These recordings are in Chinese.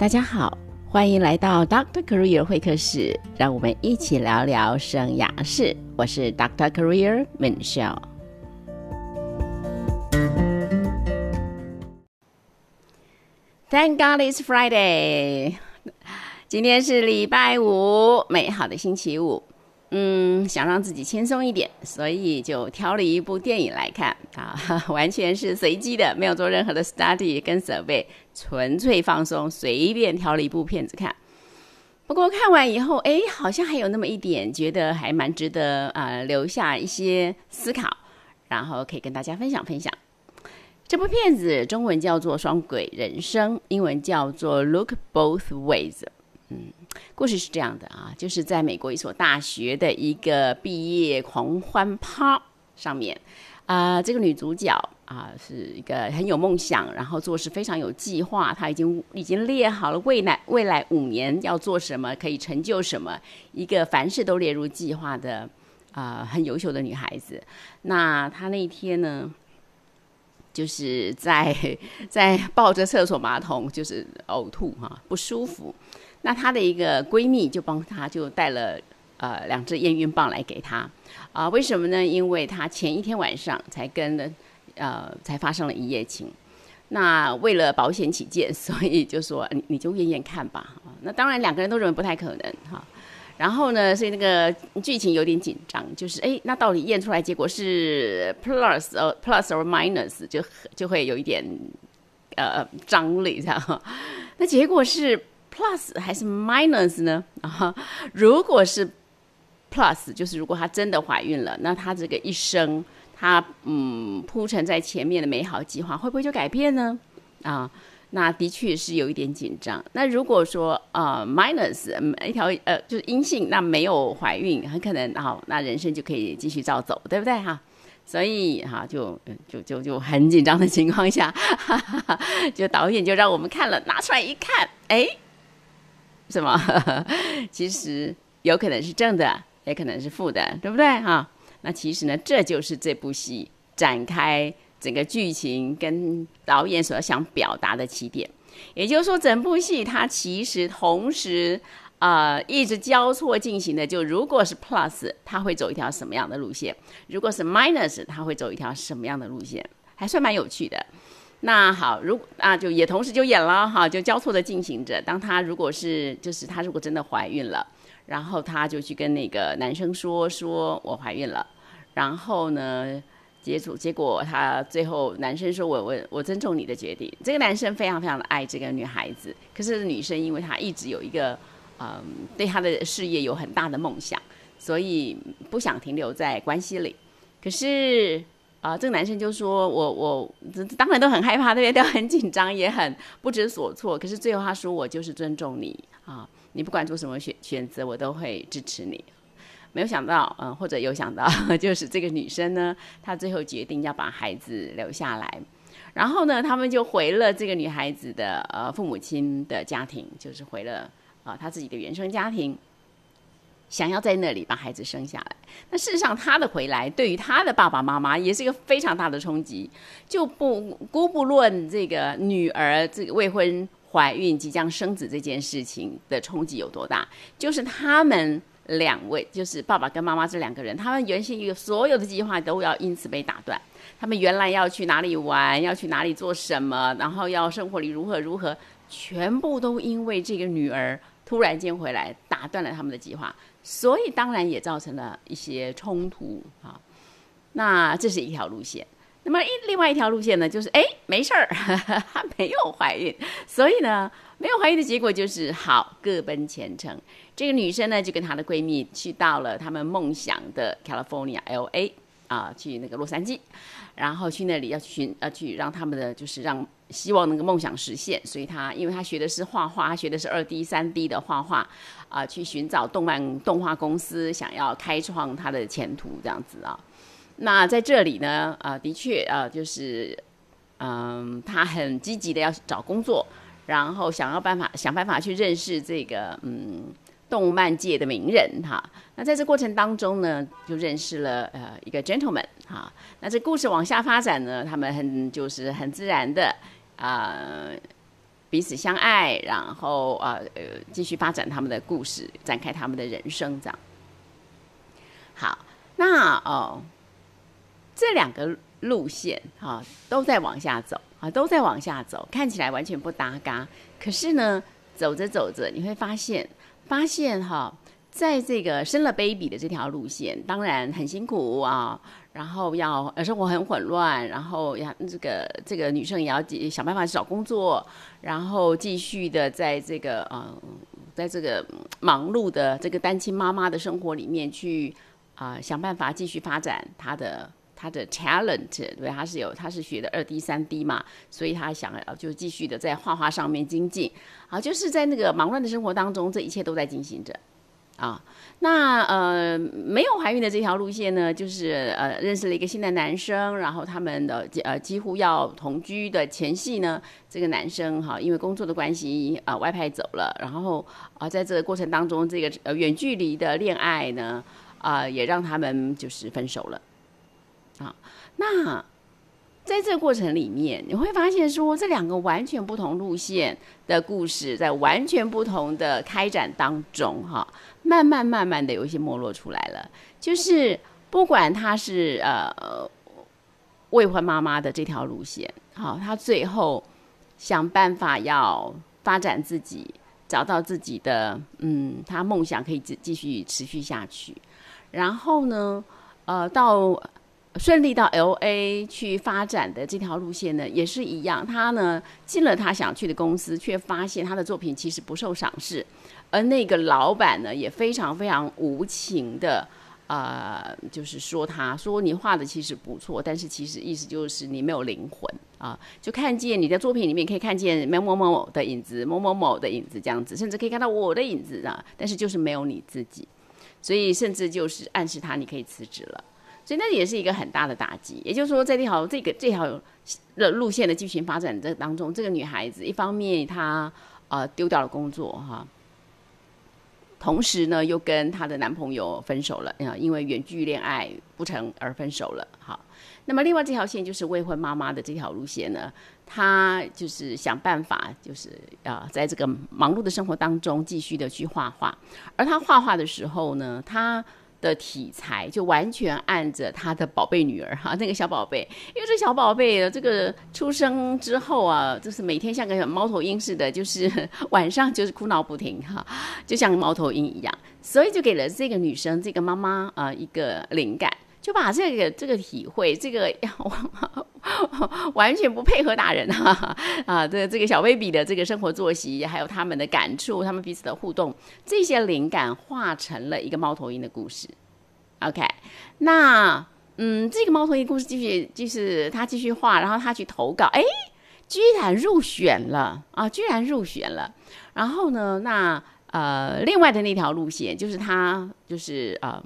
大家好，欢迎来到 Doctor Career 会客室，让我们一起聊聊生涯事。我是 Doctor Career Michelle。Thank God it's Friday，今天是礼拜五，美好的星期五。嗯，想让自己轻松一点，所以就挑了一部电影来看啊，完全是随机的，没有做任何的 study 跟 survey，纯粹放松，随便挑了一部片子看。不过看完以后，哎，好像还有那么一点觉得还蛮值得啊，留下一些思考，然后可以跟大家分享分享。这部片子中文叫做《双轨人生》，英文叫做《Look Both Ways》。嗯，故事是这样的啊，就是在美国一所大学的一个毕业狂欢趴上面，啊，这个女主角啊是一个很有梦想，然后做事非常有计划，她已经已经列好了未来未来五年要做什么，可以成就什么，一个凡事都列入计划的啊，很优秀的女孩子。那她那天呢，就是在 在抱着厕所马桶，就是 呕吐哈，不舒服。那她的一个闺蜜就帮她就带了呃两支验孕棒来给她，啊，为什么呢？因为她前一天晚上才跟呃才发生了一夜情，那为了保险起见，所以就说你你就验验看吧。那当然两个人都认为不太可能哈。然后呢，所以那个剧情有点紧张，就是哎，那到底验出来结果是 plus 呃 plus or minus 就就会有一点呃张力这样。那结果是。Plus 还是 Minus 呢？啊，如果是 Plus，就是如果她真的怀孕了，那她这个一生，她嗯铺陈在前面的美好计划会不会就改变呢？啊，那的确是有一点紧张。那如果说啊 Minus 一条呃就是阴性，那没有怀孕，很可能好，那人生就可以继续照走，对不对哈？所以哈就就就就很紧张的情况下，就导演就让我们看了，拿出来一看，哎。什么？其实有可能是正的，也可能是负的，对不对？哈，那其实呢，这就是这部戏展开整个剧情跟导演所想表达的起点。也就是说，整部戏它其实同时啊一直交错进行的。就如果是 plus，它会走一条什么样的路线？如果是 minus，它会走一条什么样的路线？还算蛮有趣的。那好，如啊就也同时就演了哈，就交错的进行着。当她如果是就是她如果真的怀孕了，然后她就去跟那个男生说说我怀孕了，然后呢接触结果他最后男生说我我我尊重你的决定。这个男生非常非常的爱这个女孩子，可是女生因为她一直有一个嗯对她的事业有很大的梦想，所以不想停留在关系里。可是。啊，这个男生就说：“我我当然都很害怕，对不对？都很紧张，也很不知所措。可是最后他说，我就是尊重你啊，你不管做什么选选择，我都会支持你。没有想到，嗯，或者有想到，就是这个女生呢，她最后决定要把孩子留下来。然后呢，他们就回了这个女孩子的呃父母亲的家庭，就是回了啊她自己的原生家庭。”想要在那里把孩子生下来，那事实上他的回来对于他的爸爸妈妈也是一个非常大的冲击。就不姑不论这个女儿这个未婚怀孕即将生子这件事情的冲击有多大，就是他们两位，就是爸爸跟妈妈这两个人，他们原先有所有的计划都要因此被打断。他们原来要去哪里玩，要去哪里做什么，然后要生活里如何如何，全部都因为这个女儿突然间回来打断了他们的计划。所以当然也造成了一些冲突啊，那这是一条路线。那么一另外一条路线呢，就是哎没事儿，她没有怀孕，所以呢没有怀孕的结果就是好各奔前程。这个女生呢就跟她的闺蜜去到了他们梦想的 California L A 啊，去那个洛杉矶，然后去那里要寻要去让他们的就是让。希望那个梦想实现，所以他因为他学的是画画，他学的是二 D、三 D 的画画，啊，去寻找动漫动画公司，想要开创他的前途这样子啊。那在这里呢，啊，的确啊，就是，嗯，他很积极的要找工作，然后想要办法想办法去认识这个嗯动漫界的名人哈。那在这过程当中呢，就认识了呃一个 gentleman 哈。那这故事往下发展呢，他们很就是很自然的。啊，彼此相爱，然后啊呃继续发展他们的故事，展开他们的人生，这样。好，那哦，这两个路线哈都在往下走啊，都在往下走，看起来完全不搭嘎。可是呢，走着走着你会发现，发现哈，在这个生了 baby 的这条路线，当然很辛苦啊。然后要生活很混乱，然后要这个这个女生也要想办法去找工作，然后继续的在这个呃，在这个忙碌的这个单亲妈妈的生活里面去啊想办法继续发展她的她的 talent，对，她是有她是学的二 D 三 D 嘛，所以她想要就继续的在画画上面精进，啊，就是在那个忙乱的生活当中，这一切都在进行着。啊，那呃没有怀孕的这条路线呢，就是呃认识了一个新的男生，然后他们的呃几乎要同居的前戏呢，这个男生哈因为工作的关系啊外派走了，然后啊在这个过程当中，这个呃远距离的恋爱呢啊也让他们就是分手了，啊那。在这个过程里面，你会发现说，这两个完全不同路线的故事，在完全不同的开展当中，哈，慢慢慢慢的有一些没落出来了。就是不管他是呃未婚妈妈的这条路线，好，他最后想办法要发展自己，找到自己的嗯，他梦想可以继继续持续下去。然后呢，呃，到。顺利到 L A 去发展的这条路线呢，也是一样。他呢进了他想去的公司，却发现他的作品其实不受赏识，而那个老板呢也非常非常无情的，呃，就是说他说你画的其实不错，但是其实意思就是你没有灵魂啊，就看见你的作品里面可以看见某某某的影子，某某某的影子这样子，甚至可以看到我的影子啊，但是就是没有你自己，所以甚至就是暗示他你可以辞职了。所以那也是一个很大的打击。也就是说，在这条这个这条的路线的剧情发展这当中，这个女孩子一方面她呃丢掉了工作哈，同时呢又跟她的男朋友分手了，因为远距恋爱不成而分手了。好，那么另外这条线就是未婚妈妈的这条路线呢，她就是想办法，就是啊在这个忙碌的生活当中继续的去画画。而她画画的时候呢，她。的题材就完全按着他的宝贝女儿哈，那个小宝贝，因为这小宝贝这个出生之后啊，就是每天像个猫头鹰似的，就是晚上就是哭闹不停哈，就像猫头鹰一样，所以就给了这个女生这个妈妈啊一个灵感，就把这个这个体会，这个 完全不配合大人哈啊，这这个小 baby 的这个生活作息，还有他们的感触，他们彼此的互动，这些灵感化成了一个猫头鹰的故事。OK，那嗯，这个猫头鹰故事继续就是他继续画，然后他去投稿，哎，居然入选了啊，居然入选了。然后呢，那呃，另外的那条路线就是他就是呃。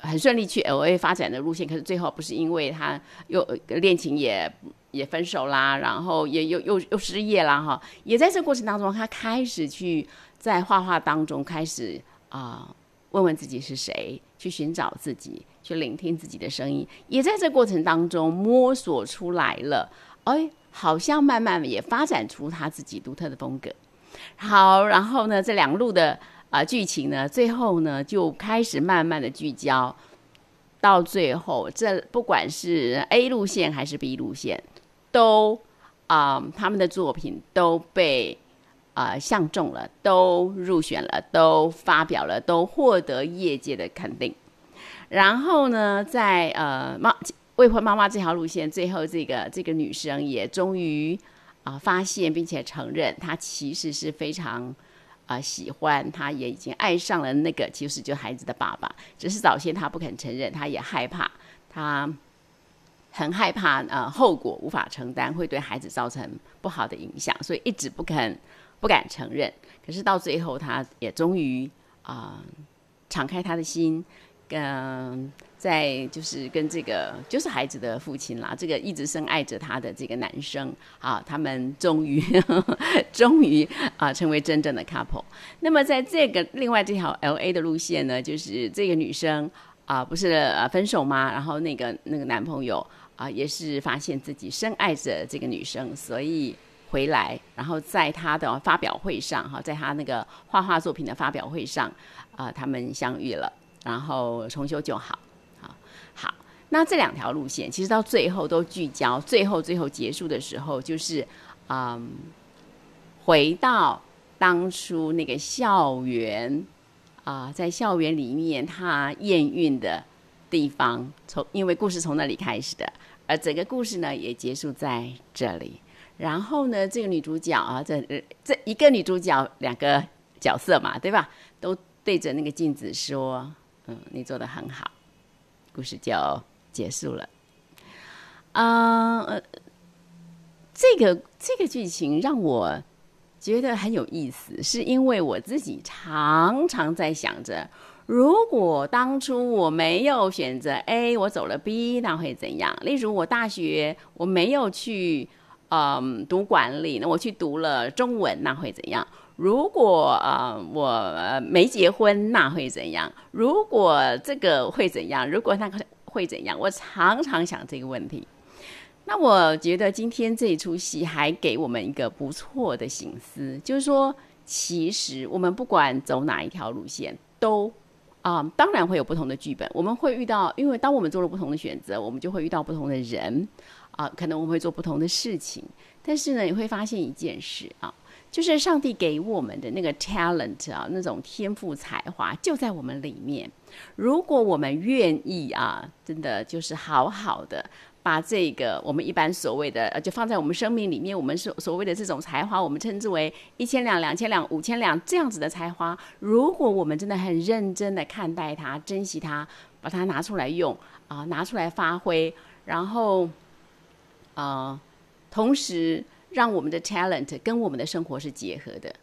很顺利去 L A 发展的路线，可是最后不是因为他又恋情也也分手啦，然后也又又又失业啦哈，也在这过程当中，他开始去在画画当中开始啊问问自己是谁，去寻找自己，去聆听自己的声音，也在这过程当中摸索出来了，哎，好像慢慢也发展出他自己独特的风格。好，然后呢，这两路的。啊，剧情呢，最后呢就开始慢慢的聚焦，到最后，这不管是 A 路线还是 B 路线，都啊，他们的作品都被啊相中了，都入选了，都发表了，都获得业界的肯定。然后呢，在呃妈未婚妈妈这条路线，最后这个这个女生也终于啊发现并且承认，她其实是非常。啊，喜欢他也已经爱上了那个，其实就孩子的爸爸，只是早先他不肯承认，他也害怕，他很害怕，呃，后果无法承担，会对孩子造成不好的影响，所以一直不肯不敢承认。可是到最后，他也终于啊，敞开他的心，跟。在就是跟这个就是孩子的父亲啦，这个一直深爱着他的这个男生啊，他们终于 终于啊成为真正的 couple。那么在这个另外这条 L A 的路线呢，就是这个女生啊不是呃分手吗？然后那个那个男朋友啊也是发现自己深爱着这个女生，所以回来然后在他的发表会上，哈，在他那个画画作品的发表会上，啊，他们相遇了，然后重修旧好，好，好。那这两条路线其实到最后都聚焦，最后最后结束的时候，就是嗯，回到当初那个校园啊，在校园里面他验孕的地方，从因为故事从那里开始的，而整个故事呢也结束在这里。然后呢，这个女主角啊，这这一个女主角两个角色嘛，对吧？都对着那个镜子说：“嗯，你做的很好。”故事就结束了。啊，呃，这个这个剧情让我觉得很有意思，是因为我自己常常在想着，如果当初我没有选择 A，我走了 B，那会怎样？例如我大学我没有去。嗯，读管理，那我去读了中文，那会怎样？如果呃我没结婚，那会怎样？如果这个会怎样？如果那个会怎样？我常常想这个问题。那我觉得今天这一出戏还给我们一个不错的醒思，就是说，其实我们不管走哪一条路线，都啊，当然会有不同的剧本。我们会遇到，因为当我们做了不同的选择，我们就会遇到不同的人。啊，可能我们会做不同的事情，但是呢，你会发现一件事啊，就是上帝给我们的那个 talent 啊，那种天赋才华就在我们里面。如果我们愿意啊，真的就是好好的把这个我们一般所谓的，就放在我们生命里面，我们所所谓的这种才华，我们称之为一千两、两千两、五千两这样子的才华。如果我们真的很认真的看待它、珍惜它，把它拿出来用啊，拿出来发挥，然后。啊，同时让我们的 talent 跟我们的生活是结合的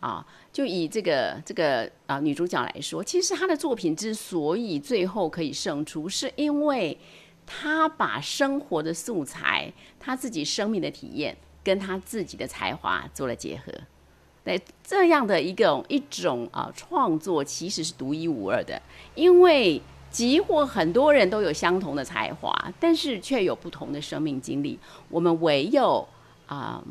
啊。就以这个这个啊女主角来说，其实她的作品之所以最后可以胜出，是因为她把生活的素材、她自己生命的体验跟她自己的才华做了结合。对这样的一个一种啊创作，其实是独一无二的，因为。几乎很多人都有相同的才华，但是却有不同的生命经历。我们唯有啊，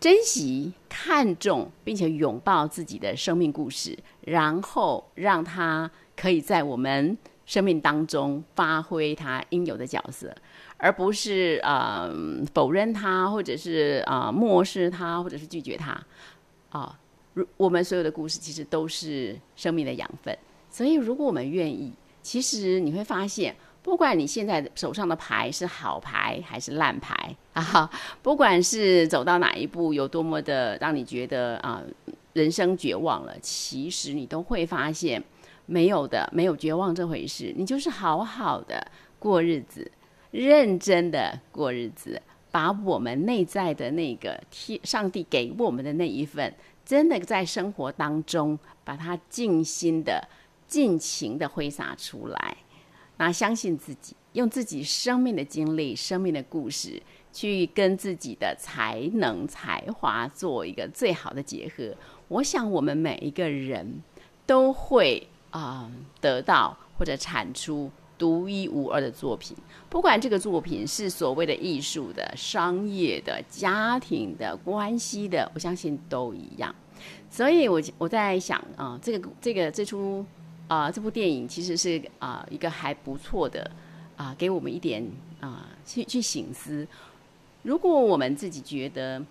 珍惜、看重，并且拥抱自己的生命故事，然后让他可以在我们生命当中发挥他应有的角色，而不是啊否认他，或者是啊漠视他，或者是拒绝他。啊，如我们所有的故事，其实都是生命的养分。所以，如果我们愿意，其实你会发现，不管你现在手上的牌是好牌还是烂牌啊，不管是走到哪一步有多么的让你觉得啊人生绝望了，其实你都会发现，没有的，没有绝望这回事。你就是好好的过日子，认真的过日子，把我们内在的那个天上帝给我们的那一份，真的在生活当中把它尽心的。尽情的挥洒出来，那相信自己，用自己生命的经历、生命的故事，去跟自己的才能、才华做一个最好的结合。我想，我们每一个人都会啊得到或者产出独一无二的作品，不管这个作品是所谓的艺术的、商业的、家庭的关系的，我相信都一样。所以，我我在想啊，这个这个这出。啊，这部电影其实是啊一个还不错的啊，给我们一点啊去去醒思。如果我们自己觉得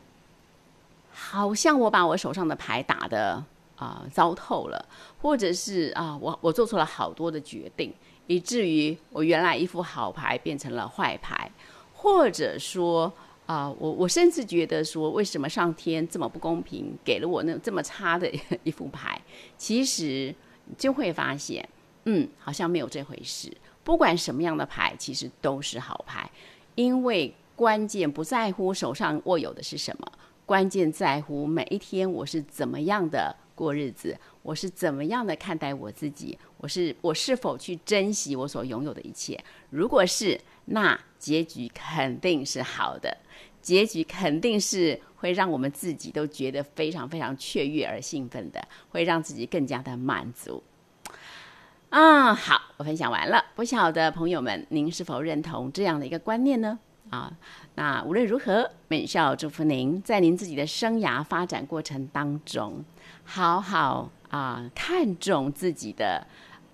好像我把我手上的牌打的啊糟透了，或者是啊我我做出了好多的决定，以至于我原来一副好牌变成了坏牌，或者说啊我我甚至觉得说为什么上天这么不公平，给了我那这么差的 一副牌，其实。就会发现，嗯，好像没有这回事。不管什么样的牌，其实都是好牌，因为关键不在乎手上握有的是什么，关键在乎每一天我是怎么样的过日子，我是怎么样的看待我自己，我是我是否去珍惜我所拥有的一切。如果是，那结局肯定是好的，结局肯定是。会让我们自己都觉得非常非常雀跃而兴奋的，会让自己更加的满足。啊，好，我分享完了，不晓得朋友们您是否认同这样的一个观念呢？啊。那无论如何，美少祝福您在您自己的生涯发展过程当中，好好啊看重自己的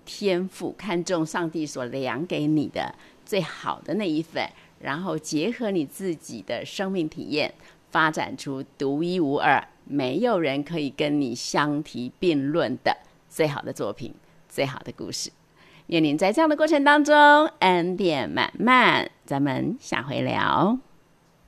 天赋，看重上帝所量给你的最好的那一份，然后结合你自己的生命体验，发展出独一无二、没有人可以跟你相提并论的最好的作品、最好的故事。愿您在这样的过程当中恩典满满，咱们下回聊。